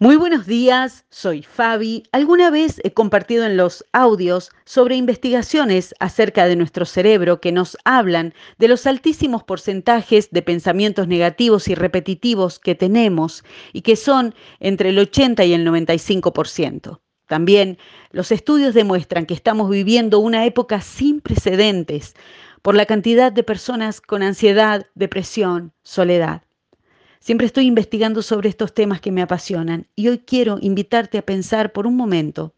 Muy buenos días, soy Fabi. Alguna vez he compartido en los audios sobre investigaciones acerca de nuestro cerebro que nos hablan de los altísimos porcentajes de pensamientos negativos y repetitivos que tenemos y que son entre el 80 y el 95%. También los estudios demuestran que estamos viviendo una época sin precedentes por la cantidad de personas con ansiedad, depresión, soledad. Siempre estoy investigando sobre estos temas que me apasionan y hoy quiero invitarte a pensar por un momento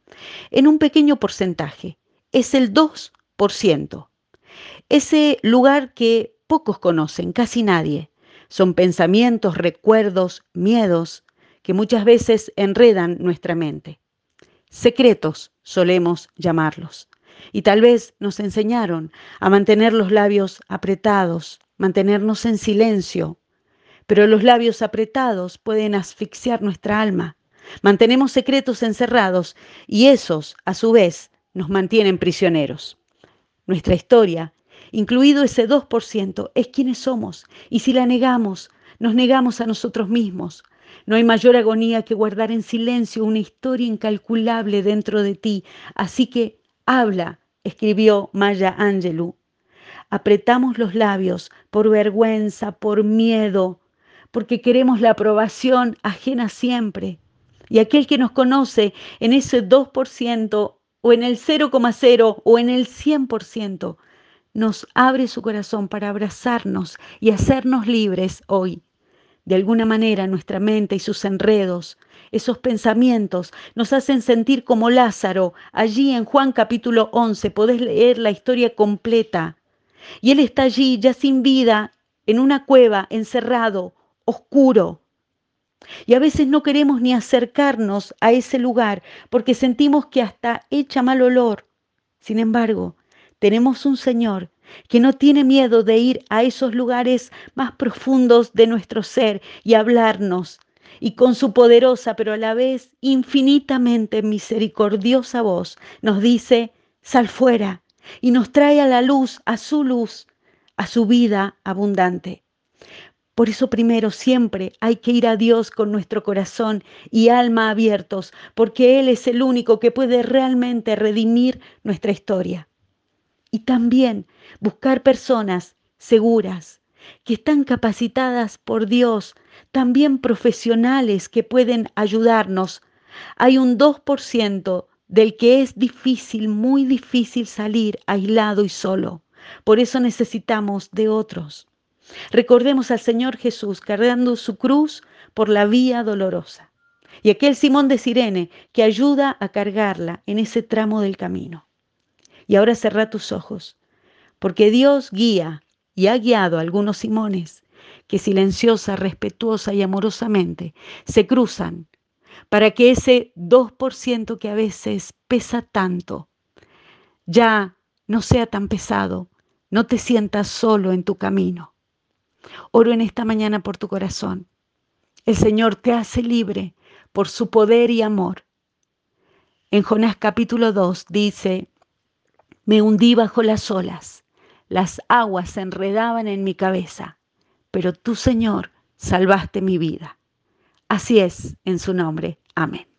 en un pequeño porcentaje. Es el 2%. Ese lugar que pocos conocen, casi nadie. Son pensamientos, recuerdos, miedos que muchas veces enredan nuestra mente. Secretos solemos llamarlos. Y tal vez nos enseñaron a mantener los labios apretados, mantenernos en silencio, pero los labios apretados pueden asfixiar nuestra alma. Mantenemos secretos encerrados y esos, a su vez, nos mantienen prisioneros. Nuestra historia, incluido ese 2%, es quienes somos y si la negamos, nos negamos a nosotros mismos. No hay mayor agonía que guardar en silencio una historia incalculable dentro de ti. Así que habla, escribió Maya Angelou. Apretamos los labios por vergüenza, por miedo, porque queremos la aprobación ajena siempre. Y aquel que nos conoce en ese 2% o en el 0,0 o en el 100%, nos abre su corazón para abrazarnos y hacernos libres hoy. De alguna manera nuestra mente y sus enredos, esos pensamientos nos hacen sentir como Lázaro. Allí en Juan capítulo 11 podés leer la historia completa. Y él está allí ya sin vida, en una cueva, encerrado, oscuro. Y a veces no queremos ni acercarnos a ese lugar porque sentimos que hasta echa mal olor. Sin embargo, tenemos un Señor que no tiene miedo de ir a esos lugares más profundos de nuestro ser y hablarnos. Y con su poderosa, pero a la vez infinitamente misericordiosa voz, nos dice, sal fuera, y nos trae a la luz, a su luz, a su vida abundante. Por eso primero siempre hay que ir a Dios con nuestro corazón y alma abiertos, porque Él es el único que puede realmente redimir nuestra historia. Y también buscar personas seguras, que están capacitadas por Dios, también profesionales que pueden ayudarnos. Hay un 2% del que es difícil, muy difícil salir aislado y solo. Por eso necesitamos de otros. Recordemos al Señor Jesús cargando su cruz por la vía dolorosa. Y aquel Simón de Sirene que ayuda a cargarla en ese tramo del camino. Y ahora cerra tus ojos, porque Dios guía y ha guiado a algunos Simones que silenciosa, respetuosa y amorosamente se cruzan para que ese 2% que a veces pesa tanto ya no sea tan pesado, no te sientas solo en tu camino. Oro en esta mañana por tu corazón. El Señor te hace libre por su poder y amor. En Jonás capítulo 2 dice, me hundí bajo las olas, las aguas se enredaban en mi cabeza, pero tú, Señor, salvaste mi vida. Así es, en su nombre. Amén.